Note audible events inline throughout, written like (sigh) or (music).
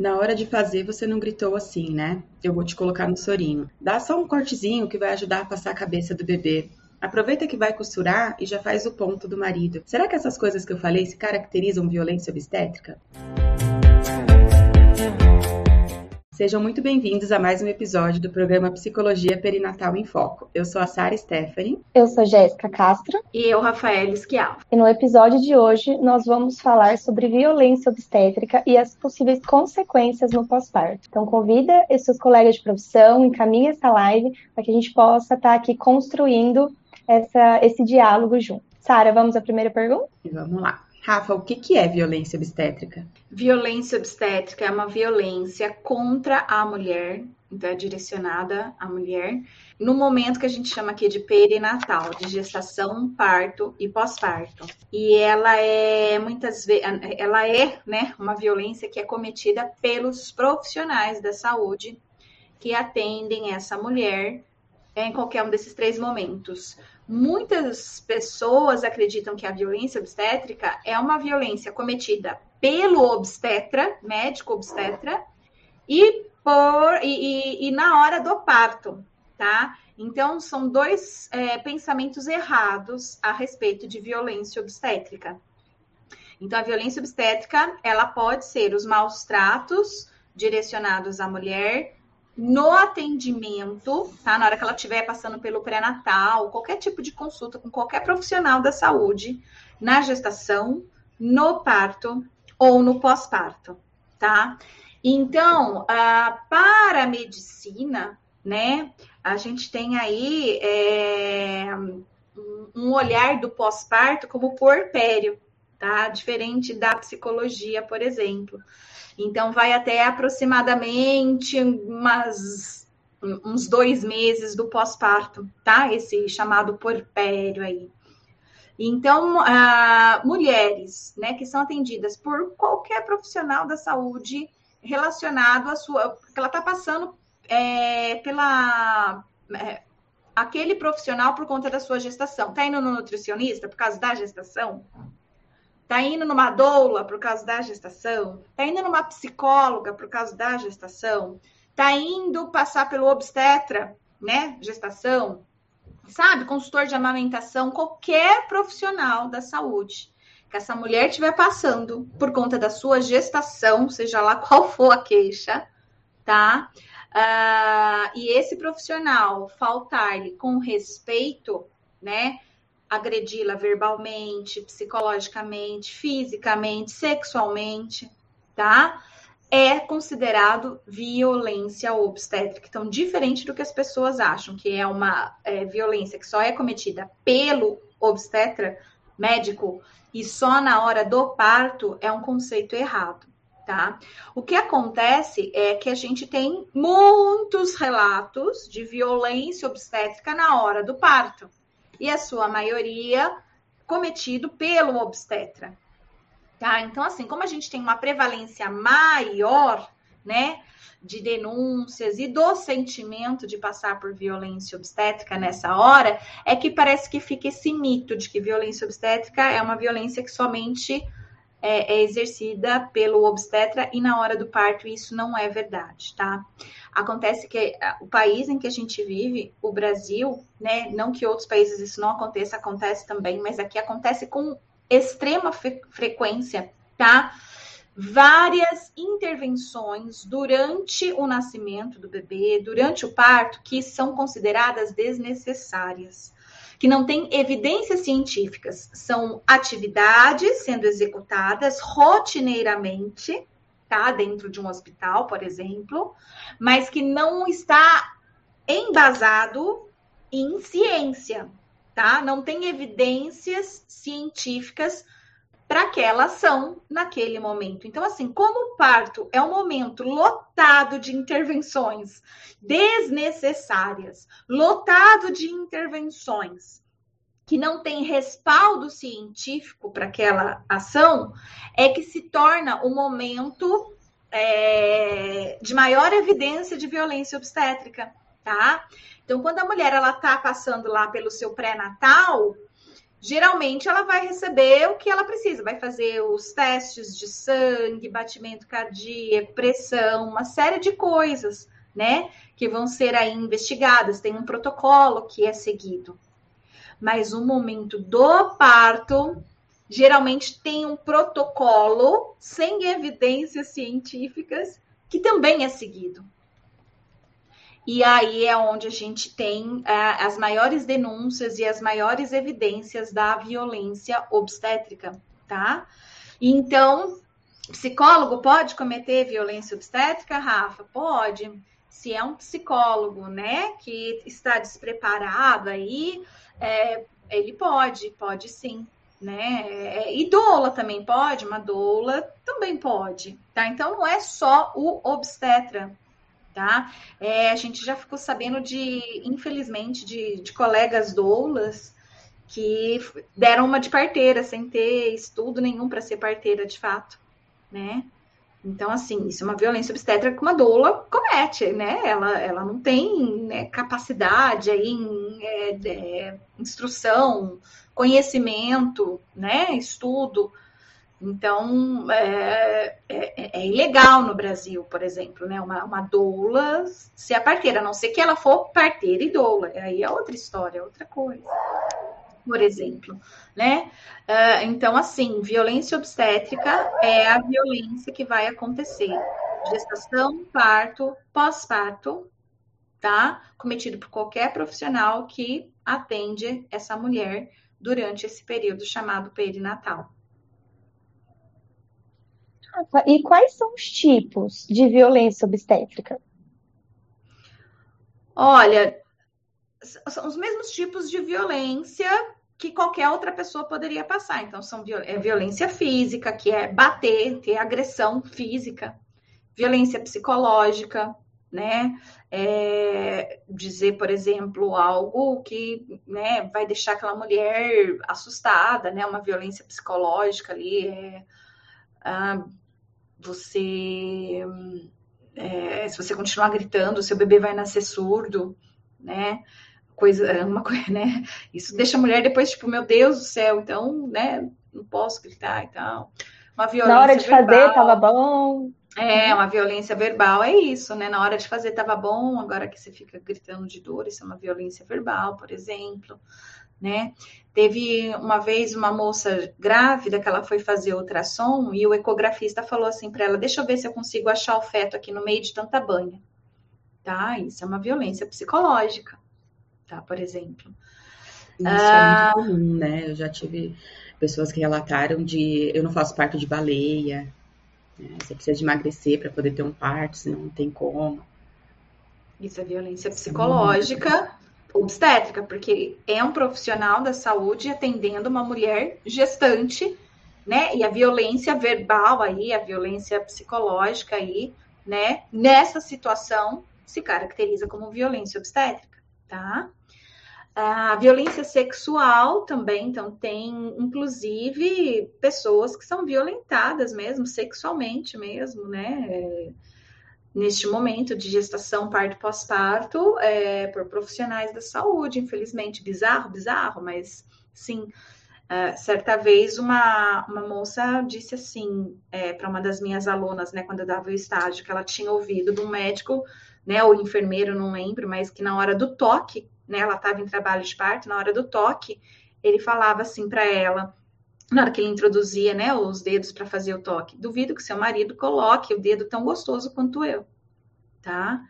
Na hora de fazer, você não gritou assim, né? Eu vou te colocar no sorinho. Dá só um cortezinho que vai ajudar a passar a cabeça do bebê. Aproveita que vai costurar e já faz o ponto do marido. Será que essas coisas que eu falei se caracterizam violência obstétrica? Sejam muito bem-vindos a mais um episódio do programa Psicologia Perinatal em Foco. Eu sou a Sara Stephanie. Eu sou Jéssica Castro. E eu, Rafael Esquial. E no episódio de hoje, nós vamos falar sobre violência obstétrica e as possíveis consequências no pós-parto. Então, convida os seus colegas de profissão, encaminhe essa live para que a gente possa estar aqui construindo essa, esse diálogo junto. Sara, vamos à primeira pergunta? Vamos lá. Rafa, o que, que é violência obstétrica? Violência obstétrica é uma violência contra a mulher, então é direcionada à mulher, no momento que a gente chama aqui de perinatal, de gestação, parto e pós-parto. E ela é muitas vezes, ela é, né, uma violência que é cometida pelos profissionais da saúde que atendem essa mulher em qualquer um desses três momentos. Muitas pessoas acreditam que a violência obstétrica é uma violência cometida pelo obstetra, médico obstetra, e, por, e, e, e na hora do parto, tá? Então, são dois é, pensamentos errados a respeito de violência obstétrica. Então, a violência obstétrica, ela pode ser os maus tratos direcionados à mulher, no atendimento, tá? Na hora que ela estiver passando pelo pré-natal, qualquer tipo de consulta com qualquer profissional da saúde, na gestação, no parto ou no pós-parto, tá? Então, para a medicina, né, a gente tem aí é, um olhar do pós-parto como porpério, tá? Diferente da psicologia, por exemplo. Então, vai até aproximadamente umas, uns dois meses do pós-parto, tá? Esse chamado porpério aí. Então, uh, mulheres, né, que são atendidas por qualquer profissional da saúde relacionado à sua, que ela está passando é, pela é, aquele profissional por conta da sua gestação. Tá indo no nutricionista por causa da gestação? Tá indo numa doula por causa da gestação? Tá indo numa psicóloga por causa da gestação? Tá indo passar pelo obstetra, né? Gestação? Sabe? Consultor de amamentação, qualquer profissional da saúde que essa mulher estiver passando por conta da sua gestação, seja lá qual for a queixa, tá? Uh, e esse profissional faltar-lhe com respeito, né? Agredi-la verbalmente, psicologicamente, fisicamente, sexualmente, tá? É considerado violência obstétrica. Então, diferente do que as pessoas acham, que é uma é, violência que só é cometida pelo obstetra médico e só na hora do parto, é um conceito errado. Tá? O que acontece é que a gente tem muitos relatos de violência obstétrica na hora do parto e a sua maioria cometido pelo obstetra. Tá? Então, assim, como a gente tem uma prevalência maior, né, de denúncias e do sentimento de passar por violência obstétrica nessa hora, é que parece que fica esse mito de que violência obstétrica é uma violência que somente é, é exercida pelo obstetra e na hora do parto isso não é verdade, tá? Acontece que é, o país em que a gente vive, o Brasil, né? Não que outros países isso não aconteça, acontece também, mas aqui acontece com extrema fre frequência, tá? Várias intervenções durante o nascimento do bebê, durante o parto, que são consideradas desnecessárias que não têm evidências científicas. São atividades sendo executadas rotineiramente, tá? Dentro de um hospital, por exemplo, mas que não está embasado em ciência, tá? Não tem evidências científicas para aquela ação naquele momento. Então, assim, como o parto é um momento lotado de intervenções desnecessárias, lotado de intervenções que não tem respaldo científico para aquela ação, é que se torna o um momento é, de maior evidência de violência obstétrica, tá? Então, quando a mulher ela tá passando lá pelo seu pré-natal, geralmente ela vai receber o que ela precisa, vai fazer os testes de sangue, batimento cardíaco, pressão, uma série de coisas, né, que vão ser aí investigadas. Tem um protocolo que é seguido. Mas o momento do parto geralmente tem um protocolo sem evidências científicas que também é seguido. E aí é onde a gente tem é, as maiores denúncias e as maiores evidências da violência obstétrica, tá? Então, psicólogo pode cometer violência obstétrica, Rafa? Pode. Se é um psicólogo, né, que está despreparado aí, é, ele pode, pode sim né? É, e doula também pode, uma doula também pode, tá? Então não é só o obstetra, tá? É, a gente já ficou sabendo de, infelizmente, de, de colegas doulas que deram uma de parteira sem ter estudo nenhum para ser parteira de fato, né? Então, assim, isso é uma violência obstétrica que uma doula comete, né? Ela, ela não tem né, capacidade aí em é, é, instrução, conhecimento, né, estudo. Então, é, é, é, ilegal no Brasil, por exemplo, né, uma, uma doula ser a parteira, a não ser que ela for parteira e doula, aí é outra história, é outra coisa, por exemplo, né? Uh, então, assim, violência obstétrica é a violência que vai acontecer. Gestação, parto, pós-parto, tá? Cometido por qualquer profissional que atende essa mulher durante esse período chamado perinatal. E quais são os tipos de violência obstétrica? Olha, são os mesmos tipos de violência que qualquer outra pessoa poderia passar. Então, são é violência física, que é bater, ter agressão física, violência psicológica, né? É, dizer, por exemplo, algo que né, vai deixar aquela mulher assustada, né? Uma violência psicológica ali. É, ah, você. É, se você continuar gritando, seu bebê vai nascer surdo, né? Coisa, uma coisa, (laughs) né? Isso deixa a mulher depois, tipo, meu Deus do céu, então, né? Não posso gritar e tal. Uma violência. Na hora de verbal. fazer, tava bom. É, uma violência verbal é isso, né? Na hora de fazer tava bom, agora que você fica gritando de dor, isso é uma violência verbal, por exemplo, né? Teve uma vez uma moça grávida que ela foi fazer ultrassom e o ecografista falou assim para ela: Deixa eu ver se eu consigo achar o feto aqui no meio de tanta banha. Tá? Isso é uma violência psicológica, tá? Por exemplo. Isso ah, é muito comum, né? Eu já tive pessoas que relataram de eu não faço parto de baleia, né? Você precisa de emagrecer para poder ter um parto, senão não tem como. Isso é violência é psicológica obstétrica, porque é um profissional da saúde atendendo uma mulher gestante, né? E a violência verbal aí, a violência psicológica aí, né? Nessa situação se caracteriza como violência obstétrica, tá? A violência sexual também, então, tem inclusive pessoas que são violentadas mesmo, sexualmente mesmo, né? Neste momento de gestação, parto pós-parto, é, por profissionais da saúde, infelizmente. Bizarro, bizarro, mas sim. Uh, certa vez, uma, uma moça disse assim é, para uma das minhas alunas, né, quando eu dava o estágio, que ela tinha ouvido de um médico, né, ou enfermeiro, não lembro, mas que na hora do toque né? Ela estava em trabalho de parto, na hora do toque, ele falava assim para ela, na hora que ele introduzia, né, os dedos para fazer o toque, duvido que seu marido coloque o dedo tão gostoso quanto eu, tá?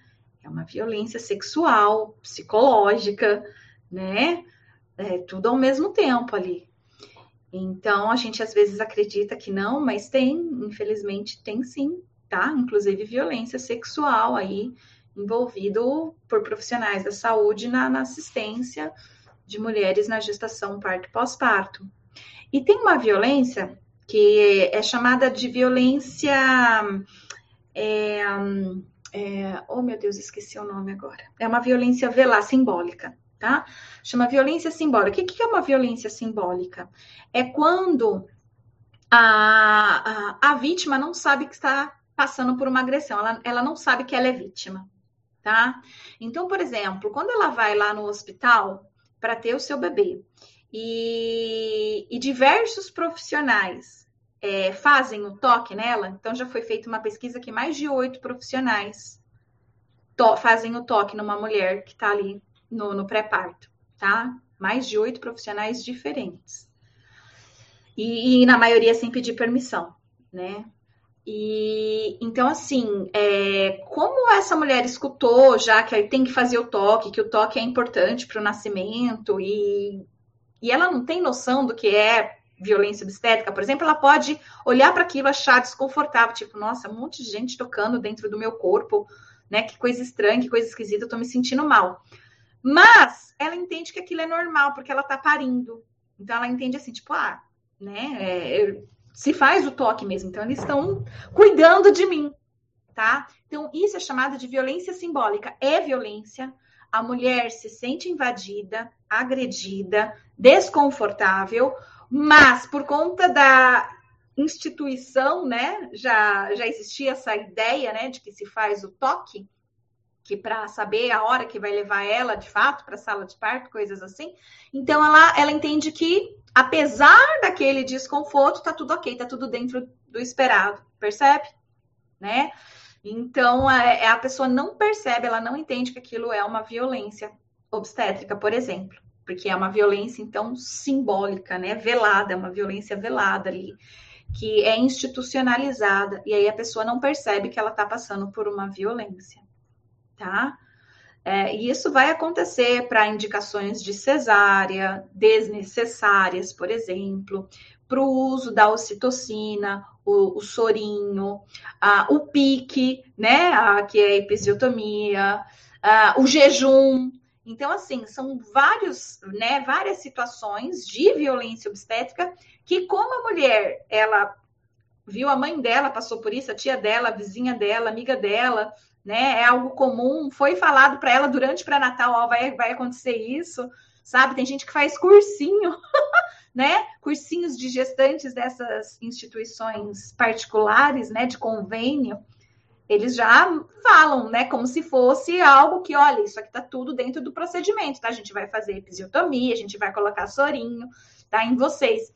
É uma violência sexual, psicológica, né? É tudo ao mesmo tempo ali. Então, a gente às vezes acredita que não, mas tem, infelizmente, tem sim, tá? Inclusive violência sexual aí, envolvido por profissionais da saúde na, na assistência de mulheres na gestação, parto e pós-parto. E tem uma violência que é chamada de violência. É, é, oh, meu Deus, esqueci o nome agora. É uma violência velar simbólica, tá? Chama violência simbólica. O que é uma violência simbólica? É quando a, a, a vítima não sabe que está passando por uma agressão, ela, ela não sabe que ela é vítima tá? Então, por exemplo, quando ela vai lá no hospital para ter o seu bebê e, e diversos profissionais é, fazem o toque nela. Então, já foi feita uma pesquisa que mais de oito profissionais fazem o toque numa mulher que está ali no, no pré-parto, tá? Mais de oito profissionais diferentes. E, e, na maioria sem pedir permissão, né? E então, assim, é, como essa mulher escutou já que tem que fazer o toque, que o toque é importante para o nascimento, e, e ela não tem noção do que é violência obstétrica, por exemplo, ela pode olhar para aquilo, achar desconfortável, tipo, nossa, um monte de gente tocando dentro do meu corpo, né? Que coisa estranha, que coisa esquisita, eu tô me sentindo mal. Mas ela entende que aquilo é normal, porque ela tá parindo. Então ela entende assim, tipo, ah, né? É, se faz o toque mesmo. Então eles estão cuidando de mim, tá? Então isso é chamado de violência simbólica. É violência. A mulher se sente invadida, agredida, desconfortável, mas por conta da instituição, né, já, já existia essa ideia, né, de que se faz o toque, que para saber a hora que vai levar ela, de fato, para a sala de parto, coisas assim. Então, ela, ela entende que, apesar daquele desconforto, tá tudo ok, tá tudo dentro do esperado, percebe? Né? Então, a, é, é, a pessoa não percebe, ela não entende que aquilo é uma violência obstétrica, por exemplo porque é uma violência, então, simbólica, né? Velada, é uma violência velada ali, que é institucionalizada, e aí a pessoa não percebe que ela está passando por uma violência, tá? É, e isso vai acontecer para indicações de cesárea, desnecessárias, por exemplo, para o uso da ocitocina, o, o sorinho, a, o pique, né, a, que é a episiotomia, a, o jejum, então, assim, são vários, né, várias situações de violência obstétrica que, como a mulher, ela viu a mãe dela passou por isso, a tia dela, a vizinha dela, amiga dela, né, é algo comum, foi falado para ela durante pré-natal, ó, vai, vai acontecer isso, sabe? Tem gente que faz cursinho, (laughs) né? Cursinhos de gestantes dessas instituições particulares, né, de convênio eles já falam, né, como se fosse algo que, olha, isso aqui está tudo dentro do procedimento, tá? A gente vai fazer episiotomia, a gente vai colocar sorinho, tá? Em vocês.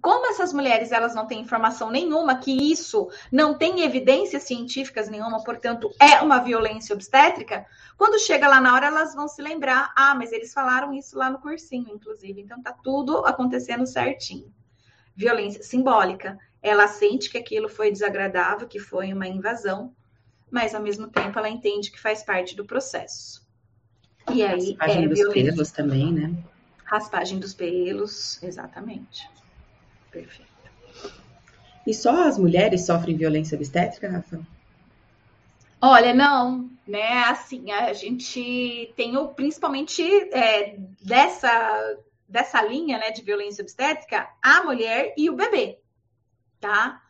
Como essas mulheres elas não têm informação nenhuma que isso não tem evidências científicas nenhuma, portanto é uma violência obstétrica, quando chega lá na hora elas vão se lembrar, ah, mas eles falaram isso lá no cursinho, inclusive, então tá tudo acontecendo certinho. Violência simbólica ela sente que aquilo foi desagradável, que foi uma invasão, mas ao mesmo tempo ela entende que faz parte do processo. E aí Raspagem é dos violência. pelos também, né? Raspagem dos pelos, exatamente. Perfeito. E só as mulheres sofrem violência obstétrica, Rafa? Olha, não, né? Assim, a gente tem o principalmente é, dessa dessa linha, né, de violência obstétrica, a mulher e o bebê tá?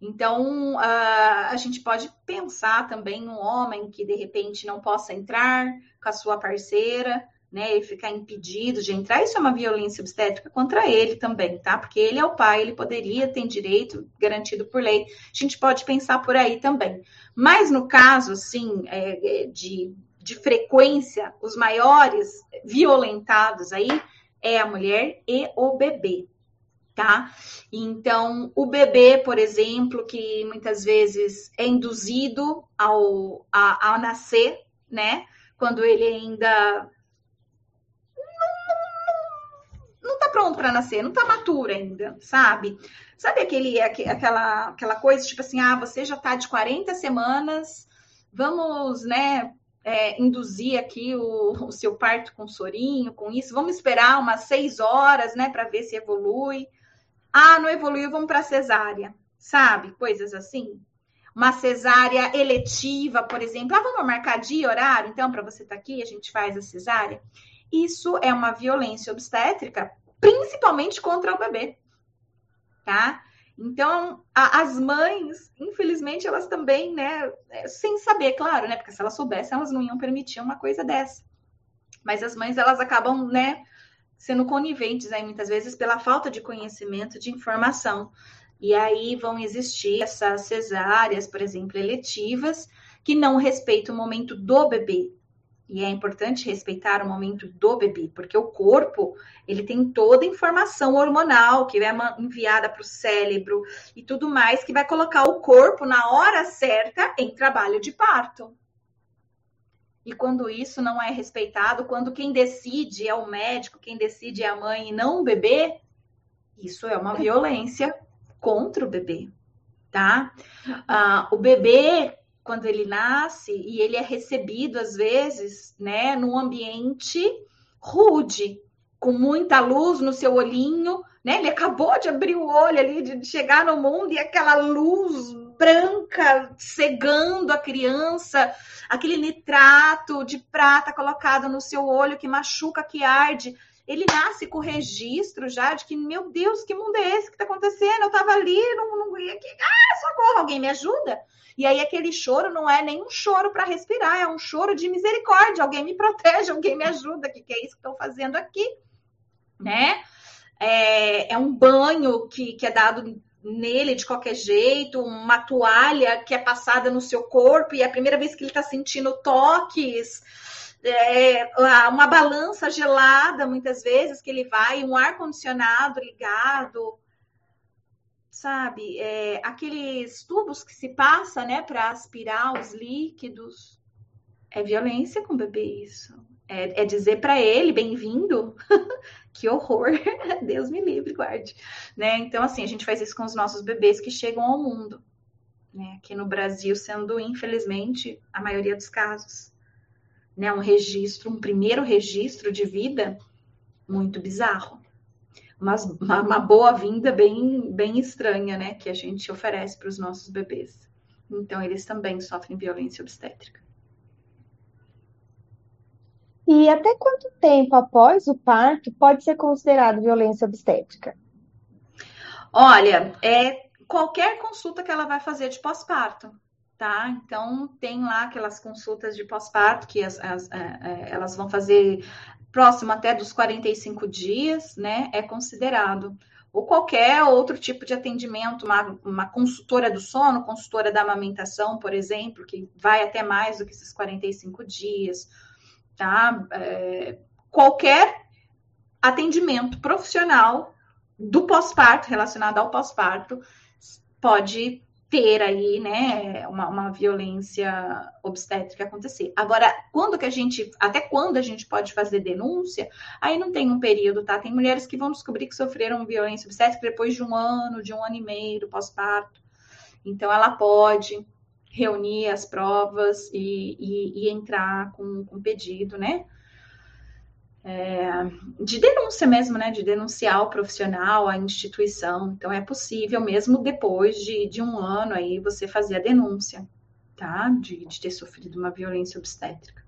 Então, uh, a gente pode pensar também no homem que de repente não possa entrar com a sua parceira, né? E ficar impedido de entrar. Isso é uma violência obstétrica contra ele também, tá? Porque ele é o pai, ele poderia ter direito garantido por lei. A gente pode pensar por aí também. Mas no caso, assim, é, é de, de frequência, os maiores violentados aí é a mulher e o bebê, tá? Então, o bebê, por exemplo, que muitas vezes é induzido ao, a, ao nascer, né? Quando ele ainda não está pronto para nascer, não está maturo ainda, sabe? Sabe aquele, aquela, aquela coisa, tipo assim, ah, você já está de 40 semanas, vamos, né, é, induzir aqui o, o, seu parto com sorinho, com isso, vamos esperar umas seis horas, né, para ver se evolui. Ah, não evoluiu, vamos para cesárea, sabe? Coisas assim. Uma cesárea eletiva, por exemplo. Ah, vamos marcar dia, horário, então, para você estar tá aqui, a gente faz a cesárea. Isso é uma violência obstétrica, principalmente contra o bebê, tá? Então, a, as mães, infelizmente, elas também, né, é, sem saber, claro, né, porque se elas soubessem, elas não iam permitir uma coisa dessa. Mas as mães, elas acabam, né, sendo coniventes aí muitas vezes pela falta de conhecimento, de informação. E aí vão existir essas cesáreas, por exemplo, eletivas, que não respeitam o momento do bebê, E é importante respeitar o momento do bebê, porque o corpo, ele tem toda a informação hormonal que é enviada para o cérebro e tudo mais, que vai colocar o corpo na hora certa em trabalho de parto. E quando isso não é respeitado, quando quem decide é o médico, quem decide é a mãe e não o bebê, isso é uma violência contra o bebê, tá? Ah, o bebê, quando ele nasce e ele é recebido, às vezes, né, num ambiente rude, com muita luz no seu olhinho, né? Ele acabou de abrir o olho ali, de chegar no mundo e aquela luz branca cegando a criança, aquele nitrato de prata colocado no seu olho que machuca, que arde. Ele nasce com registro já de que, meu Deus, que mundo é esse que está acontecendo? Eu estava ali, não, não aqui. Ah, socorro, alguém me ajuda? E aí aquele choro não é nem um choro para respirar, é um choro de misericórdia. Alguém me protege, alguém me ajuda. O que, que é isso que estou fazendo aqui? Né? É, é um banho que, que é dado nele de qualquer jeito, uma toalha que é passada no seu corpo e é a primeira vez que ele está sentindo toques, é, uma balança gelada muitas vezes que ele vai, um ar condicionado ligado, sabe? É, aqueles tubos que se passa, né, para aspirar os líquidos. É violência com o bebê isso. É, é dizer para ele, bem-vindo, (laughs) que horror, (laughs) Deus me livre, guarde. Né? Então, assim, a gente faz isso com os nossos bebês que chegam ao mundo. Né? Aqui no Brasil, sendo, infelizmente, a maioria dos casos. Né? Um registro, um primeiro registro de vida muito bizarro. Mas uma, uma boa-vinda bem, bem estranha, né? Que a gente oferece para os nossos bebês. Então, eles também sofrem violência obstétrica. E até quanto tempo após o parto pode ser considerado violência obstétrica? Olha, é qualquer consulta que ela vai fazer de pós-parto, tá? Então, tem lá aquelas consultas de pós-parto que as, as, é, é, elas vão fazer próximo até dos 45 dias, né? É considerado. Ou qualquer outro tipo de atendimento, uma, uma consultora do sono, consultora da amamentação, por exemplo, que vai até mais do que esses 45 dias tá? É, qualquer atendimento profissional do pós-parto, relacionado ao pós-parto, pode ter aí, né, uma, uma, violência obstétrica acontecer. Agora, quando que a gente, até quando a gente pode fazer denúncia? Aí não tem um período, tá? Tem mulheres que vão descobrir que sofreram violência obstétrica depois de um ano, de um ano e meio do pós-parto. Então, ela pode reunir as provas e, e, e entrar com, com pedido, né? É, de denúncia mesmo, né? De denunciar o profissional, a instituição. Então, é possível, mesmo depois de, de um ano, aí você fazer a denúncia, tá? De, de ter sofrido uma violência obstétrica.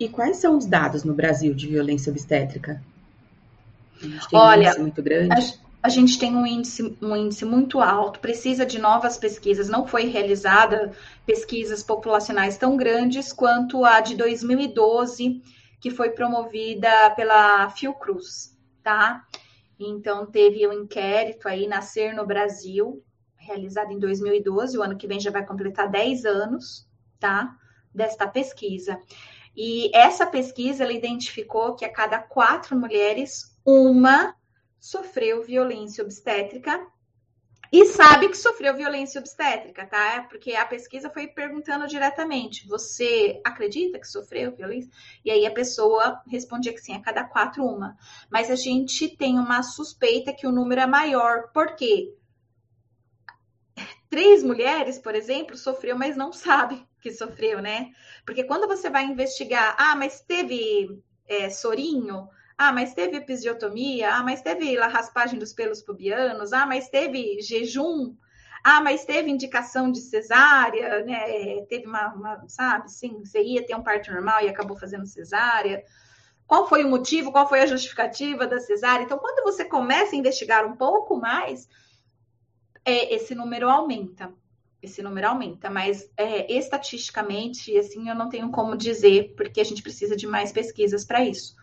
E quais são os dados no Brasil de violência obstétrica? Olha, um muito grande. A, gente tem um índice, um índice muito alto, precisa de novas pesquisas. Não foi realizada pesquisas populacionais tão grandes quanto a de 2012, que foi promovida pela Fiocruz, tá? Então, teve um inquérito aí, Nascer no Brasil, realizado em 2012, o ano que vem já vai completar 10 anos, tá? Desta pesquisa. E essa pesquisa, ela identificou que a cada quatro mulheres, uma sofreu violência obstétrica e sabe que sofreu violência obstétrica, tá? Porque a pesquisa foi perguntando diretamente: você acredita que sofreu violência? E aí a pessoa respondia que sim, a cada quatro, uma. Mas a gente tem uma suspeita que o número é maior. Por quê? Três mulheres, por exemplo, sofreu, mas não sabe que sofreu, né? Porque quando você vai investigar, ah, mas teve é, sorinho, ah, mas teve episiotomia. Ah, mas teve raspagem dos pelos pubianos. Ah, mas teve jejum. Ah, mas teve indicação de cesárea, né? Teve uma, uma, sabe, sim, você ia ter um parto normal e acabou fazendo cesárea. Qual foi o motivo? Qual foi a justificativa da cesárea? Então, quando você começa a investigar um pouco mais, é, esse número aumenta. Esse número aumenta, mas é, estatisticamente, assim, eu não tenho como dizer, porque a gente precisa de mais pesquisas para isso.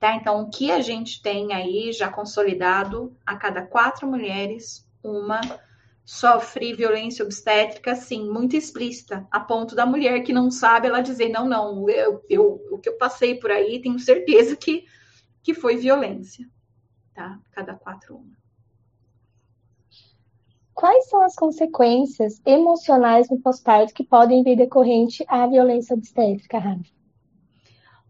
Tá? Então, o que a gente tem aí já consolidado, a cada quatro mulheres, uma sofre violência obstétrica, sim, muito explícita, a ponto da mulher que não sabe, ela dizer, não, não, eu, eu, o que eu passei por aí, tenho certeza que, que foi violência, tá? Cada quatro uma. Quais são as consequências emocionais no pós-parto que podem vir decorrente à violência obstétrica, Rafa?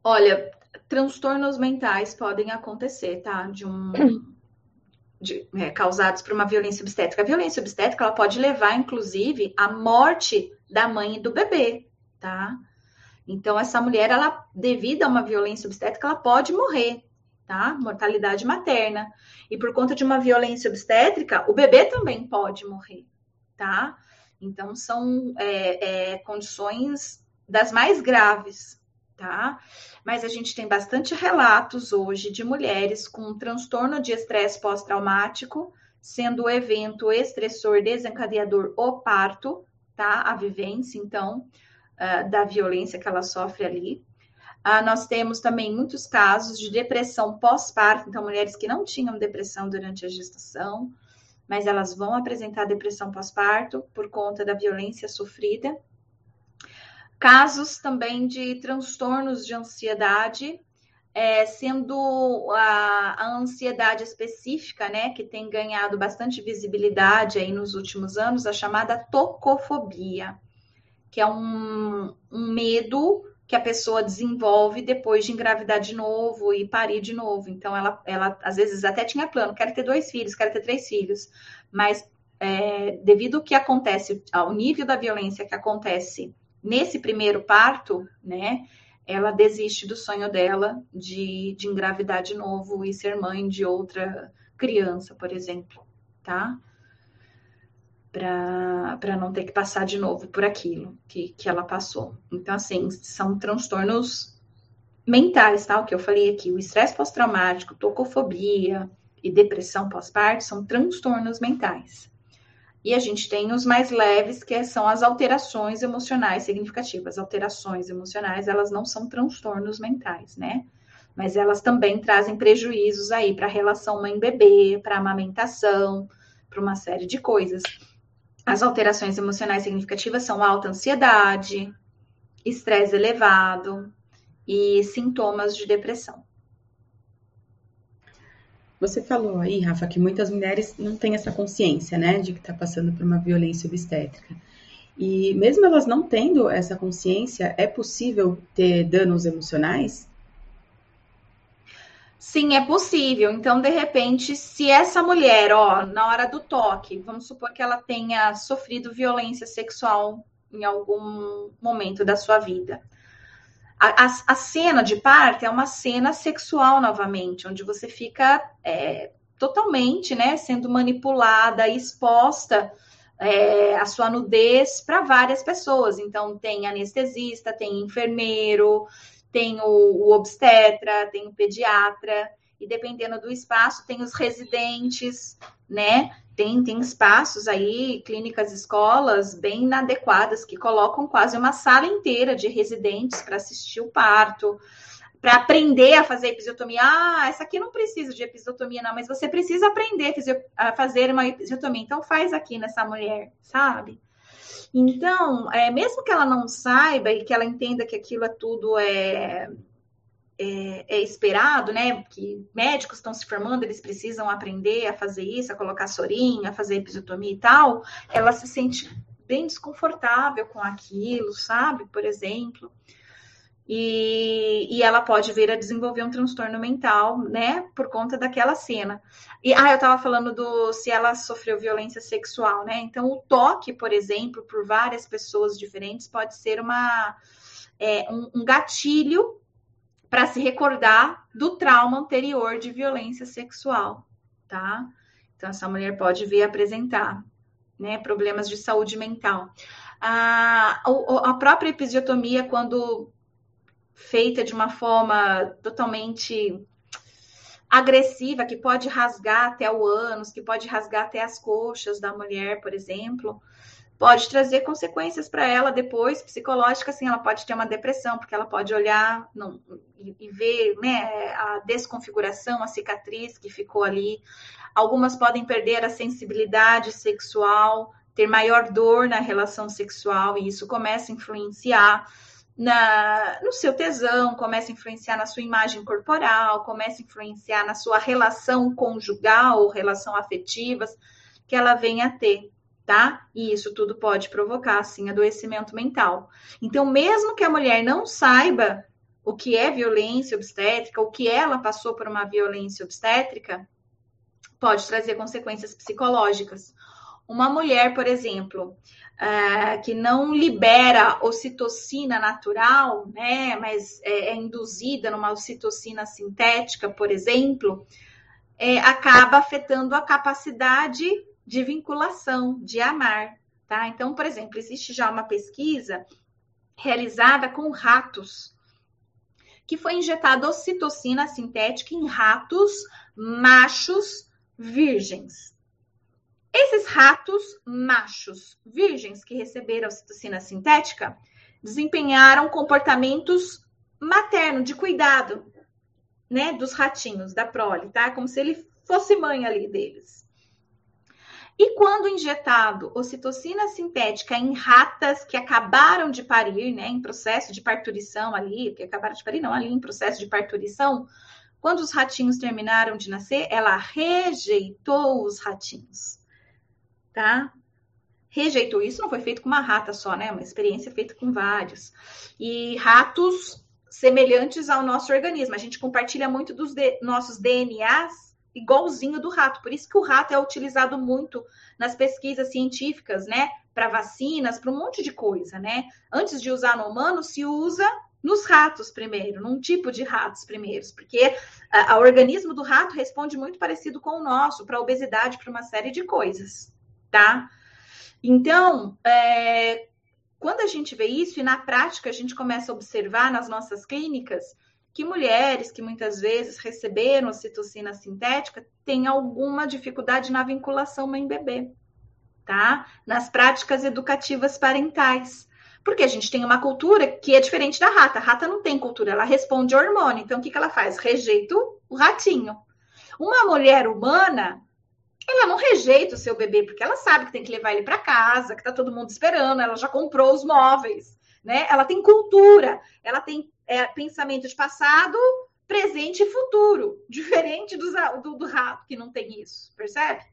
Olha, transtornos mentais podem acontecer, tá? De um (clears throat) de, é, causados por uma violência obstétrica. A violência obstétrica ela pode levar, inclusive, à morte da mãe e do bebê, tá? Então, essa mulher, ela, devido a uma violência obstétrica, ela pode morrer, tá? Mortalidade materna. E por conta de uma violência obstétrica, o bebê também pode morrer, tá? Então, são é, é, condições das mais graves, tá? Mas a gente tem bastante relatos hoje de mulheres com transtorno de estresse pós-traumático, sendo o evento estressor desencadeador o parto, tá? A vivência, então, uh, da violência que ela sofre ali. Uh, nós temos também muitos casos de depressão pós-parto, então, mulheres que não tinham depressão durante a gestação, mas elas vão apresentar depressão pós-parto por conta da violência sofrida. Casos também de transtornos de ansiedade, é, sendo a, a, ansiedade específica, né, que tem ganhado bastante visibilidade aí nos últimos anos, a chamada tocofobia, que é um, um medo que a pessoa desenvolve depois de engravidar de novo e parir de novo. Então, ela, ela às vezes até tinha plano, quero ter dois filhos, quero ter três filhos, mas é, devido ao que acontece, ao nível da violência que acontece nesse primeiro parto, né, ela desiste do sonho dela de, de engravidar de novo e ser mãe de outra criança, por exemplo, tá? Para não ter que passar de novo por aquilo que, que ela passou. Então, assim, são transtornos mentais, tá? O que eu falei aqui, o estresse pós-traumático, tocofobia e depressão pós-parto são transtornos mentais. E a gente tem os mais leves, que são as alterações emocionais significativas. Alterações emocionais, elas não são transtornos mentais, né? Mas elas também trazem prejuízos aí para a relação mãe-bebê, para a amamentação, para uma série de coisas. As alterações emocionais significativas são alta ansiedade, estresse elevado e sintomas de depressão. Você falou aí, Rafa, que muitas mulheres não têm essa consciência, né, de que está passando por uma violência obstétrica. E mesmo elas não tendo essa consciência, é possível ter danos emocionais? Sim, é possível. Então, de repente, se essa mulher, ó, na hora do toque, vamos supor que ela tenha sofrido violência sexual em algum momento da sua vida. A, a, cena de parto é uma cena sexual novamente, onde você fica é, totalmente, né, sendo manipulada, exposta é, a sua nudez para várias pessoas. Então, tem anestesista, tem enfermeiro, tem o, o obstetra, tem o pediatra, e dependendo do espaço, tem os residentes, né? Tem, tem espaços aí, clínicas, escolas bem inadequadas, que colocam quase uma sala inteira de residentes para assistir o parto, para aprender a fazer episiotomia. Ah, essa aqui não precisa de episiotomia, não, mas você precisa aprender a fazer uma episiotomia. Então, faz aqui nessa mulher, sabe? Então, é, mesmo que ela não saiba e que ela entenda que aquilo é tudo é é, é, esperado, né? Que médicos estão se formando, eles precisam aprender a fazer isso, a colocar sorinha, a fazer episiotomia e tal, ela se sente bem desconfortável com aquilo, sabe? Por exemplo. E, e, ela pode vir a desenvolver um transtorno mental, né, por conta daquela cena. E ah, eu estava falando do se ela sofreu violência sexual, né? Então, o toque, por exemplo, por várias pessoas diferentes, pode ser uma é, um, um gatilho para se recordar do trauma anterior de violência sexual, tá? Então, essa mulher pode vir apresentar né, problemas de saúde mental. A, a própria episiotomia, quando feita de uma forma totalmente agressiva, que pode rasgar até o ânus, que pode rasgar até as coxas da mulher, por exemplo, pode trazer consequências para ela depois, psicológicas, assim, ela pode ter uma depressão, porque ela pode olhar e, e, ver né, a desconfiguração, a cicatriz que ficou ali. Algumas podem perder a sensibilidade sexual, ter maior dor na relação sexual, e isso começa a influenciar na, no seu tesão, começa a influenciar na sua imagem corporal, começa a influenciar na sua relação conjugal, relação afetivas que ela venha a ter, tá? E isso tudo pode provocar, assim, adoecimento mental. Então, mesmo que a mulher não saiba o que é violência obstétrica, o que ela passou por uma violência obstétrica, pode trazer consequências psicológicas. Uma mulher, por exemplo, uh, que não libera ocitocina natural, né, mas é, é induzida numa ocitocina sintética, por exemplo, é, acaba afetando a capacidade de vinculação, de amar, tá? Então, por exemplo, existe já uma pesquisa realizada com ratos, que foi injetada ocitocina sintética em ratos machos virgens. Esses ratos machos virgens que receberam ocitocina sintética desempenharam comportamentos materno, de cuidado, né, dos ratinhos, da prole, tá? Como se ele fosse mãe ali deles. E quando injetado ocitocina sintética em ratas que acabaram de parir, né, em processo de parturição ali, que acabaram de parir, não, ali em processo de parturição, quando os ratinhos terminaram de nascer, ela rejeitou os ratinhos tá? Rejeitou isso, não foi feito com uma rata só, né? Uma experiência feita com vários. E ratos semelhantes ao nosso organismo. A gente compartilha muito dos nossos DNAs igualzinho do rato. Por isso que o rato é utilizado muito nas pesquisas científicas, né? Para vacinas, para um monte de coisa, né? Antes de usar no humano, se usa nos ratos primeiro, num tipo de ratos primeiros, porque o organismo do rato responde muito parecido com o nosso, para obesidade, para uma série de coisas tá? Então, é, quando a gente vê isso, e na prática a gente começa a observar nas nossas clínicas, que mulheres que muitas vezes receberam citocina sintética têm alguma dificuldade na vinculação mãe-bebê, tá? Nas práticas educativas parentais. Porque a gente tem uma cultura que é diferente da rata. A rata não tem cultura, ela responde hormônio. Então, o que, que ela faz? Rejeita o ratinho. Uma mulher humana, ela não rejeita o seu bebê, porque ela sabe que tem que levar ele para casa, que tá todo mundo esperando, ela já comprou os móveis, né? Ela tem cultura, ela tem é, pensamento de passado, presente e futuro, diferente do, do, do rato que não tem isso, percebe?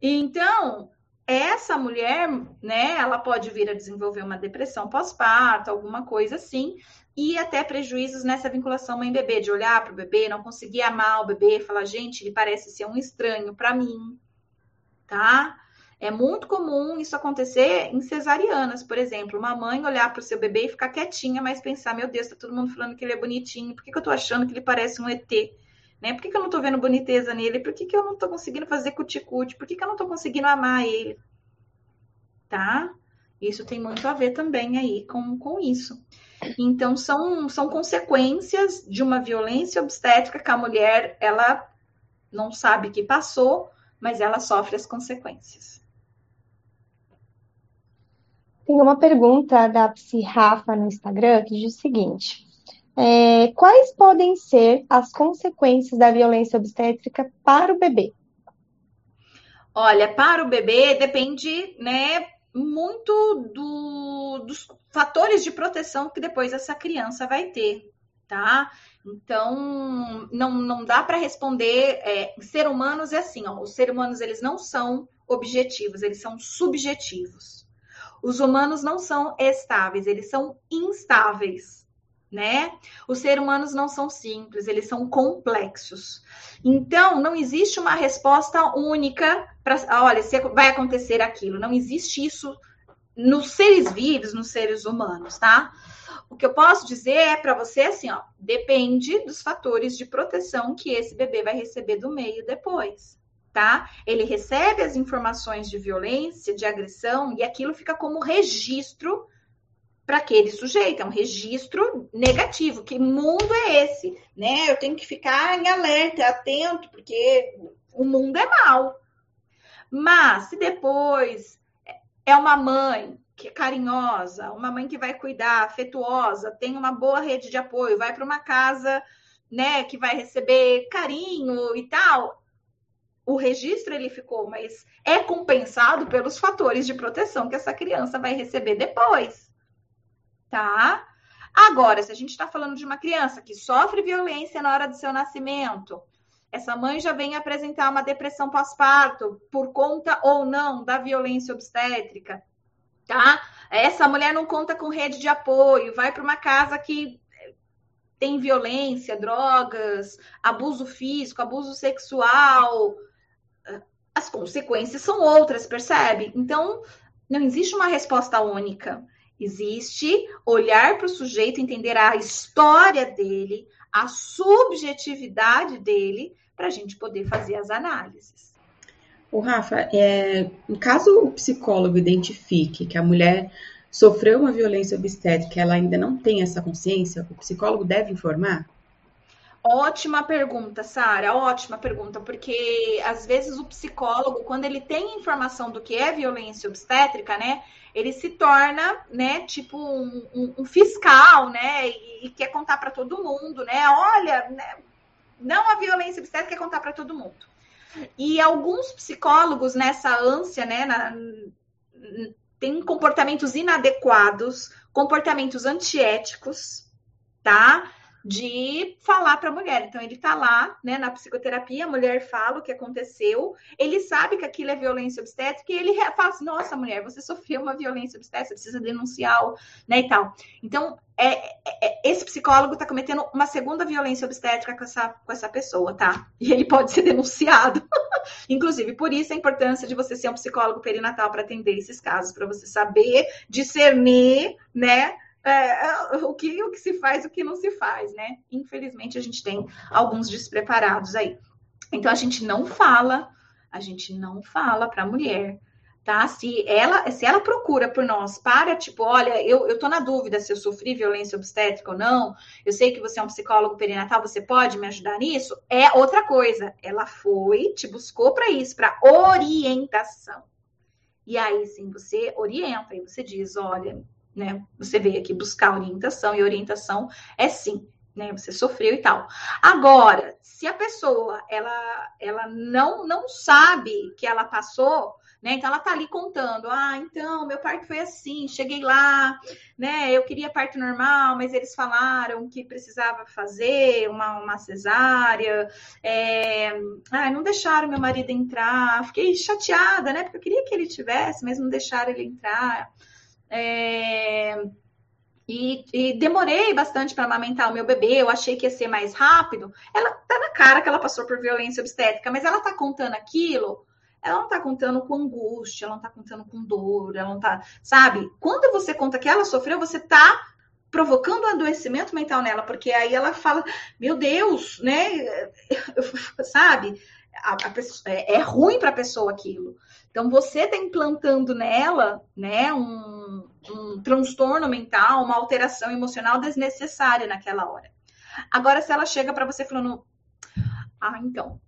Então, essa mulher, né, ela pode vir a desenvolver uma depressão pós-parto, alguma coisa assim, e até prejuízos nessa vinculação mãe-bebê, de olhar para o bebê, não conseguir amar o bebê, falar, gente, ele parece ser um estranho para mim, tá? É muito comum isso acontecer em cesarianas, por exemplo. Uma mãe olhar para o seu bebê e ficar quietinha, mas pensar, meu Deus, tá todo mundo falando que ele é bonitinho, por que, que eu tô achando que ele parece um ET? Né? Por que, que eu não tô vendo boniteza nele? Por que, que eu não tô conseguindo fazer cuticute? Por que, que eu não tô conseguindo amar ele? Tá? Isso tem muito a ver também aí com, com isso. Então, são, são consequências de uma violência obstétrica que a mulher, ela não sabe que passou, mas ela sofre as consequências. Tem uma pergunta da Psi Rafa no Instagram que diz o seguinte: é, quais podem ser as consequências da violência obstétrica para o bebê? Olha, para o bebê depende, né, muito do, dos fatores de proteção que depois essa criança vai ter, tá? Então, não, não dá para responder. É, ser humanos é assim, ó, os seres humanos eles não são objetivos, eles são subjetivos. Os humanos não são estáveis, eles são instáveis, né? Os seres humanos não são simples, eles são complexos. Então, não existe uma resposta única para, olha, vai acontecer aquilo. Não existe isso nos seres vivos, nos seres humanos, tá? O que eu posso dizer é para você assim, ó, depende dos fatores de proteção que esse bebê vai receber do meio depois, tá? Ele recebe as informações de violência, de agressão e aquilo fica como registro para aquele sujeito, é um registro negativo. Que mundo é esse? Né? Eu tenho que ficar em alerta, atento, porque o mundo é mau. Mas se depois é uma mãe que é carinhosa, uma mãe que vai cuidar, afetuosa, tem uma boa rede de apoio, vai para uma casa, né, que vai receber carinho e tal, o registro ele ficou, mas é compensado pelos fatores de proteção que essa criança vai receber depois tá? Agora, se a gente está falando de uma criança que sofre violência na hora do seu nascimento, essa mãe já vem apresentar uma depressão pós-parto por conta ou não da violência obstétrica, tá? Essa mulher não conta com rede de apoio, vai para uma casa que tem violência, drogas, abuso físico, abuso sexual. As consequências são outras, percebe? Então, não existe uma resposta única. Existe olhar para o sujeito, entender a história dele, a subjetividade dele, para a gente poder fazer as análises. O Rafa, é, caso o psicólogo identifique que a mulher sofreu uma violência obstétrica, ela ainda não tem essa consciência, o psicólogo deve informar? Ótima pergunta, Sara, ótima pergunta, porque às vezes o psicólogo, quando ele tem informação do que é violência obstétrica, né, ele se torna, né, tipo um, um, um fiscal, né, e, e quer contar para todo mundo, né, olha, né, não a violência obstétrica quer contar para todo mundo. E alguns psicólogos nessa ânsia, né, na, tem comportamentos inadequados, comportamentos antiéticos, tá? De falar para a mulher. Então, ele está lá, né, na psicoterapia, a mulher fala o que aconteceu, ele sabe que aquilo é violência obstétrica e ele fala assim: nossa, mulher, você sofreu uma violência obstétrica, precisa denunciar, né, e tal. Então, é, é, é esse psicólogo está cometendo uma segunda violência obstétrica com essa, com essa pessoa, tá? E ele pode ser denunciado. (laughs) Inclusive, por isso a importância de você ser um psicólogo perinatal para atender esses casos, para você saber discernir, né? É, o, que, o que se faz o que não se faz, né? Infelizmente, a gente tem alguns despreparados aí. Então, a gente não fala, a gente não fala para a mulher, tá? Se ela, se ela procura por nós para, tipo, olha, eu, eu tô na dúvida se eu sofri violência obstétrica ou não, eu sei que você é um psicólogo perinatal, você pode me ajudar nisso? É outra coisa. Ela foi, te buscou para isso, para orientação. E aí sim, você orienta, e você diz, olha, né? Você veio aqui buscar orientação e orientação é sim, né? Você sofreu e tal. Agora, se a pessoa ela ela não não sabe que ela passou, né? Então ela tá ali contando: "Ah, então, meu parto foi assim, cheguei lá, né? Eu queria parto normal, mas eles falaram que precisava fazer uma, uma cesárea. É... Ah, não deixaram meu marido entrar. Fiquei chateada, né? Porque eu queria que ele tivesse, mas não deixaram ele entrar. É... E, e, demorei bastante para amamentar o meu bebê, eu achei que ia ser mais rápido. Ela tá na cara que ela passou por violência obstétrica, mas ela tá contando aquilo, ela não tá contando com angústia, ela não tá contando com dor, ela não tá, sabe? Quando você conta que ela sofreu, você tá provocando um adoecimento mental nela, porque aí ela fala, meu Deus, né? (laughs) sabe? A, a é, é ruim para a pessoa aquilo. Então, você está implantando nela né, um, um transtorno mental, uma alteração emocional desnecessária naquela hora. Agora, se ela chega para você falando, ah, então,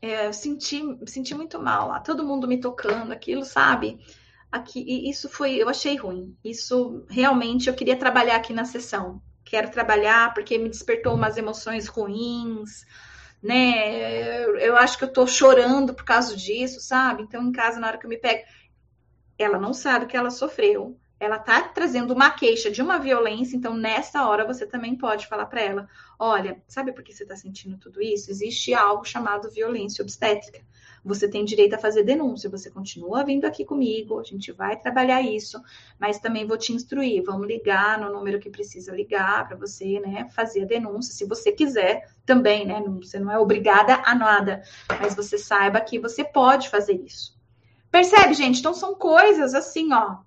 é, eu senti, senti muito mal lá, todo mundo me tocando, aquilo, sabe? Aqui, isso foi, eu achei ruim. Isso realmente eu queria trabalhar aqui na sessão. Quero trabalhar porque me despertou umas emoções ruins, né? Eu acho que eu tô chorando por causa disso, sabe? Então, em casa, na hora que eu me pego, ela não sabe que ela sofreu. Ela tá trazendo uma queixa de uma violência, então nessa hora você também pode falar para ela: olha, sabe por que você está sentindo tudo isso? Existe algo chamado violência obstétrica você tem direito a fazer denúncia. Você continua vindo aqui comigo, a gente vai trabalhar isso, mas também vou te instruir. Vamos ligar no número que precisa ligar para você, né, fazer a denúncia, se você quiser também, né? Você não é obrigada a nada, mas você saiba que você pode fazer isso. Percebe, gente? Então são coisas assim, ó,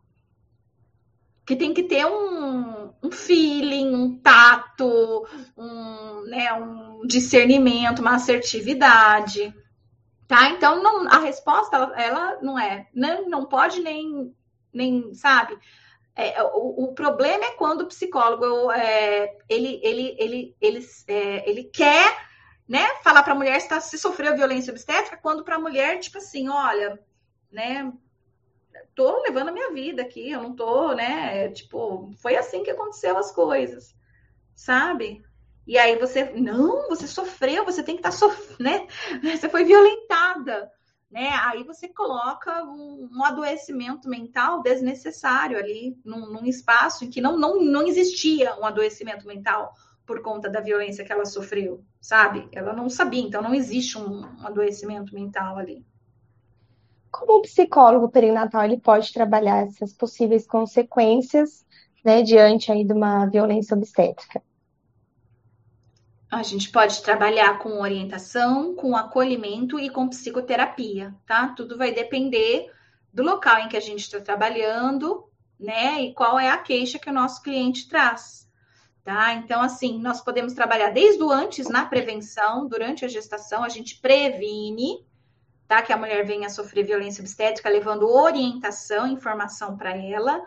que tem que ter um, um feeling, um tato, um, né, um discernimento, uma assertividade. Tá? Então, não, a resposta, ela, não é, não, não pode nem, nem, sabe? É, o, o, problema é quando o psicólogo é, ele, ele, ele, ele, é, ele quer né, falar para a mulher se, tá, se sofreu violência obstétrica, quando para a mulher, tipo assim, olha, né, tô levando a minha vida aqui, eu não tô, né, tipo, foi assim que aconteceu as coisas, sabe? E aí você, não, você sofreu, você tem que estar tá sofrendo, (laughs) né? Você foi violentada né? Aí você coloca um, um adoecimento mental desnecessário ali, num, num, espaço em que não, não, não existia um adoecimento mental por conta da violência que ela sofreu, sabe? Ela não sabia, então não existe um, um adoecimento mental ali. Como o psicólogo perinatal ele pode trabalhar essas possíveis consequências, né, diante aí de uma violência obstétrica? A gente pode trabalhar com orientação, com acolhimento e com psicoterapia, tá? Tudo vai depender do local em que a gente está trabalhando, né? E qual é a queixa que o nosso cliente traz, tá? Então, assim, nós podemos trabalhar desde o antes na prevenção, durante a gestação, a gente previne, tá? Que a mulher venha a sofrer violência obstétrica, levando orientação, informação para ela.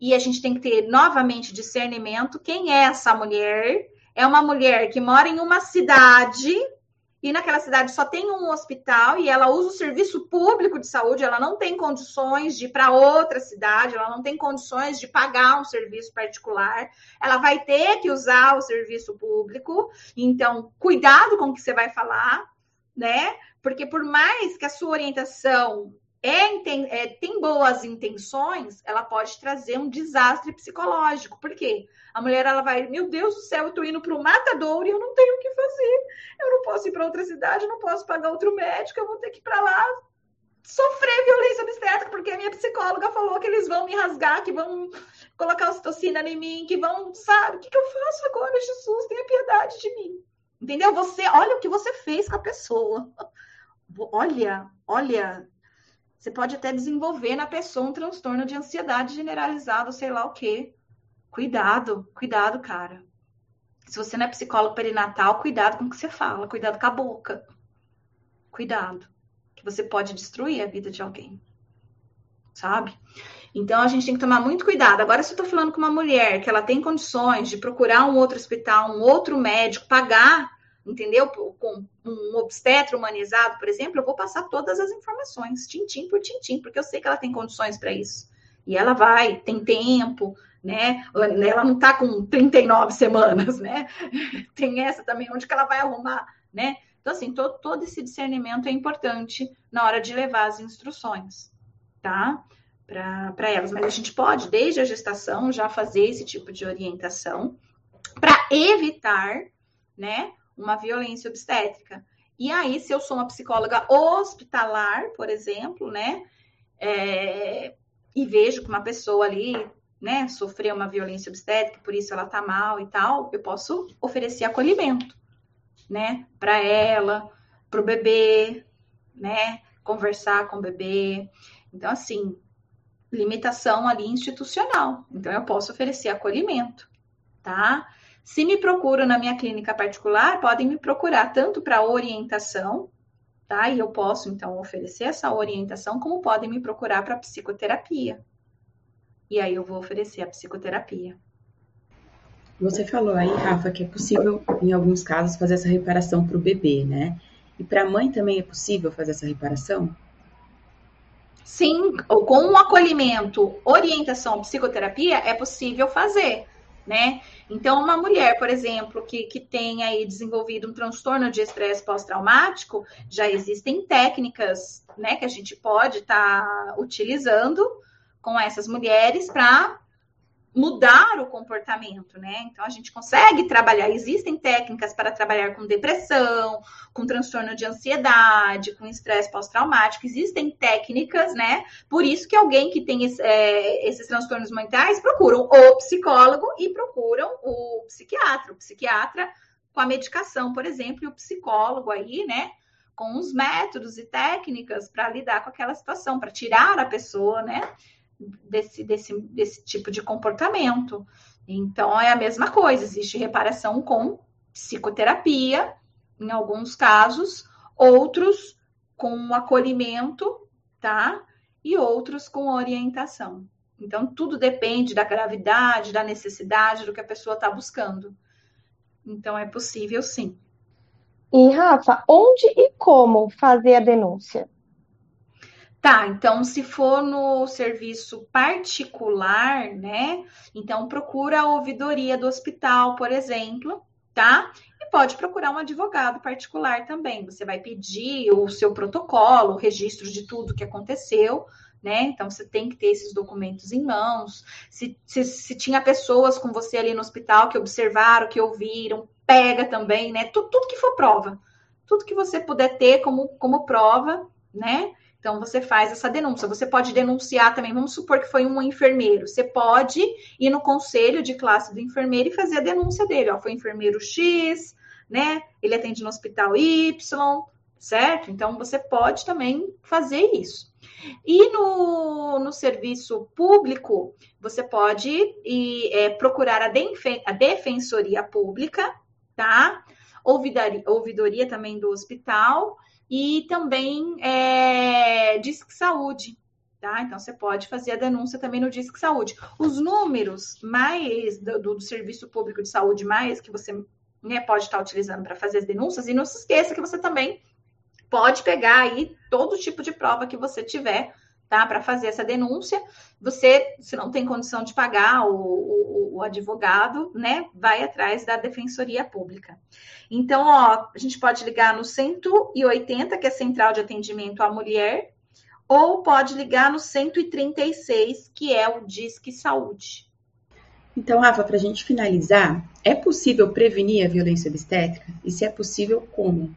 E a gente tem que ter novamente discernimento quem é essa mulher é uma mulher que mora em uma cidade e naquela cidade só tem um hospital e ela usa o serviço público de saúde, ela não tem condições de ir para outra cidade, ela não tem condições de pagar um serviço particular, ela vai ter que usar o serviço público. Então, cuidado com o que você vai falar, né? Porque por mais que a sua orientação é, é, tem boas intenções, ela pode trazer um desastre psicológico. Por quê? A mulher ela vai, meu Deus do céu, eu tô indo para o matador e eu não tenho o que fazer. Eu não posso ir para outra cidade, não posso pagar outro médico, eu vou ter que ir para lá sofrer violência obstétrica, porque a minha psicóloga falou que eles vão me rasgar, que vão colocar ocitocina em mim, que vão, sabe? O que, que eu faço agora, Jesus? Tenha piedade de mim. Entendeu? Você, olha o que você fez com a pessoa. Olha, olha, você pode até desenvolver na pessoa um transtorno de ansiedade generalizado, sei lá o quê. Cuidado, cuidado, cara. Se você não é psicólogo perinatal, cuidado com o que você fala, cuidado com a boca. Cuidado, que você pode destruir a vida de alguém. Sabe? Então a gente tem que tomar muito cuidado. Agora, se eu tô falando com uma mulher que ela tem condições de procurar um outro hospital, um outro médico, pagar entendeu? Com um obstetra humanizado, por exemplo, eu vou passar todas as informações, tintim por tintim, porque eu sei que ela tem condições para isso. E ela vai, tem tempo, né? Ela não está com 39 semanas, né? (laughs) Tem essa também, onde que ela vai arrumar, né? Então, assim, todo, todo esse discernimento é importante na hora de levar as instruções, tá? Para elas. Mas a gente pode, desde a gestação, já fazer esse tipo de orientação para evitar, né? Uma violência obstétrica. E aí, se eu sou uma psicóloga hospitalar, por exemplo, né, é, e vejo que uma pessoa ali, né, sofreu uma violência obstétrica, por isso ela tá mal e tal, eu posso oferecer acolhimento, né, para ela, para o bebê, né, conversar com o bebê. Então, assim, limitação ali institucional. Então, eu posso oferecer acolhimento, tá? Se me procuram na minha clínica particular, podem me procurar tanto para orientação, tá? E eu posso então oferecer essa orientação, como podem me procurar para psicoterapia. E aí eu vou oferecer a psicoterapia. Você falou aí, Rafa, que é possível, em alguns casos, fazer essa reparação para o bebê, né? E para a mãe também é possível fazer essa reparação? Sim, com um acolhimento, orientação, psicoterapia, é possível fazer né? Então, uma mulher, por exemplo, que, que tem aí desenvolvido um transtorno de estresse pós-traumático, já existem técnicas, né, que a gente pode estar tá utilizando com essas mulheres para mudar o comportamento, né? Então a gente consegue trabalhar, existem técnicas para trabalhar com depressão, com transtorno de ansiedade, com estresse pós-traumático, existem técnicas, né? Por isso que alguém que tem esse, é, esses transtornos mentais procuram o psicólogo e procuram o psiquiatra, o psiquiatra com a medicação, por exemplo, e o psicólogo aí, né? Com os métodos e técnicas para lidar com aquela situação, para tirar a pessoa, né? Desse, desse, desse tipo de comportamento. Então, é a mesma coisa, existe reparação com psicoterapia, em alguns casos, outros com acolhimento, tá? E outros com orientação. Então, tudo depende da gravidade, da necessidade, do que a pessoa está buscando. Então, é possível sim. E, Rafa, onde e como fazer a denúncia? Tá, então se for no serviço particular, né? Então procura a ouvidoria do hospital, por exemplo, tá? E pode procurar um advogado particular também. Você vai pedir o seu protocolo, o registro de tudo que aconteceu, né? Então você tem que ter esses documentos em mãos. Se, se, se, tinha pessoas com você ali no hospital que observaram, que ouviram, pega também, né? Tudo, tudo que for prova. Tudo que você puder ter como, como prova, né? Então, você faz essa denúncia. Você pode denunciar também. Vamos supor que foi um enfermeiro. Você pode ir no conselho de classe do enfermeiro e fazer a denúncia dele. Ó, foi enfermeiro X, né? Ele atende no hospital Y, certo? Então, você pode também fazer isso. E no, no serviço público, você pode ir, é, procurar a, defen a defensoria pública, tá? Ouvidoria, ouvidoria também do hospital e também é, Disque Saúde. Tá? Então, você pode fazer a denúncia também no Disque Saúde. Os números mais do, do Serviço Público de Saúde, mais que você né, pode estar utilizando para fazer as denúncias, e não se esqueça que você também pode pegar aí todo tipo de prova que você tiver tá? Para fazer essa denúncia, você, se não tem condição de pagar o, o, o, advogado, né? Vai atrás da Defensoria Pública. Então, ó, a gente pode ligar no 180, que é Central de Atendimento à Mulher, ou pode ligar no 136, que é o Disque Saúde. Então, Rafa, para a gente finalizar, é possível prevenir a violência obstétrica? E se é possível, como?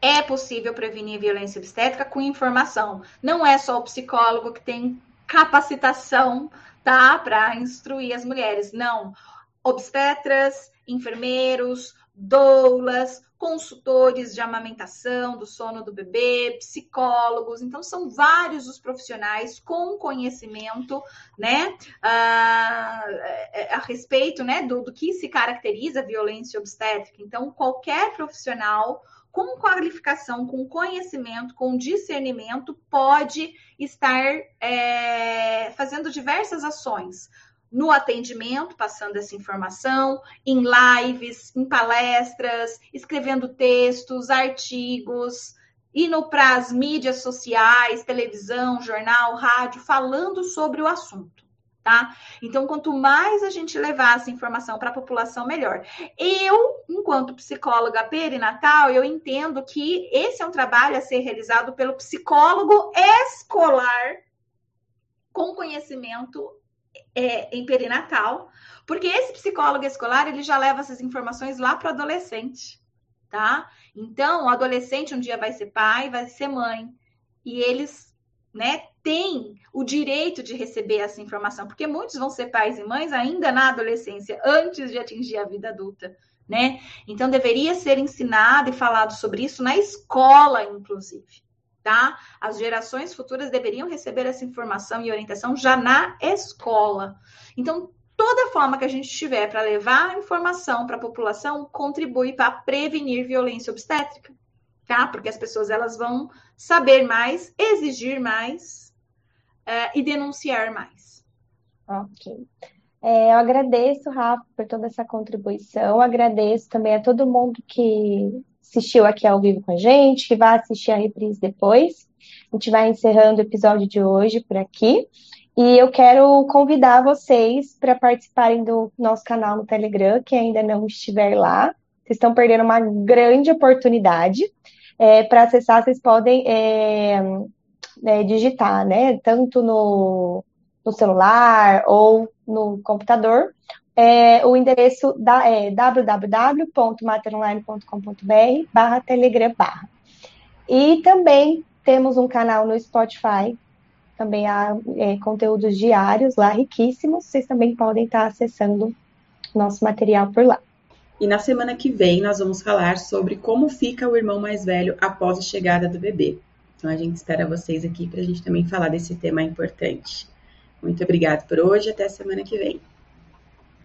É possível prevenir violência obstétrica com informação. Não é só o psicólogo que tem capacitação, tá, para instruir as mulheres. Não. Obstetras, enfermeiros, doulas, consultores de amamentação, do sono do bebê, psicólogos. Então, são vários os profissionais com conhecimento, né, a, a respeito, né, do, do que se caracteriza a violência obstétrica. Então, qualquer profissional com qualificação, com conhecimento, com discernimento, pode estar é, fazendo diversas ações no atendimento, passando essa informação, em lives, em palestras, escrevendo textos, artigos, indo para as mídias sociais, televisão, jornal, rádio, falando sobre o assunto tá? Então, quanto mais a gente levar essa informação para a população, melhor. Eu, enquanto psicóloga perinatal, eu entendo que esse é um trabalho a ser realizado pelo psicólogo escolar com conhecimento é, em perinatal, porque esse psicólogo escolar ele já leva essas informações lá para o adolescente, tá? Então, o adolescente um dia vai ser pai, vai ser mãe, e eles né, tem o direito de receber essa informação, porque muitos vão ser pais e mães ainda na adolescência, antes de atingir a vida adulta, né? Então deveria ser ensinado e falado sobre isso na escola, inclusive, tá? As gerações futuras deveriam receber essa informação e orientação já na escola. Então, toda forma que a gente tiver para levar informação para a população contribui para prevenir violência obstétrica tá? Porque as pessoas elas vão saber mais, exigir mais uh, e denunciar mais. Ok. É, eu agradeço, Rafa, por toda essa contribuição. Agradeço também a todo mundo que assistiu aqui ao vivo com a gente, que vai assistir a reprise depois. A gente vai encerrando o episódio de hoje por aqui. E eu quero convidar vocês para participarem do nosso canal no Telegram, que ainda não estiver lá. Vocês estão perdendo uma grande oportunidade. É, para acessar, vocês podem é, é, digitar, né? Tanto no, no, celular ou no computador. É, o endereço da, é www.materonline.com.br barra telegram barra. E também temos um canal no Spotify, também há é, conteúdos diários lá, riquíssimos. Vocês também podem estar acessando nosso material por lá. E na semana que vem nós vamos falar sobre como fica o irmão mais velho após a chegada do bebê. Então a gente espera vocês aqui para a gente também falar desse tema importante. Muito obrigada por hoje, até a semana que vem.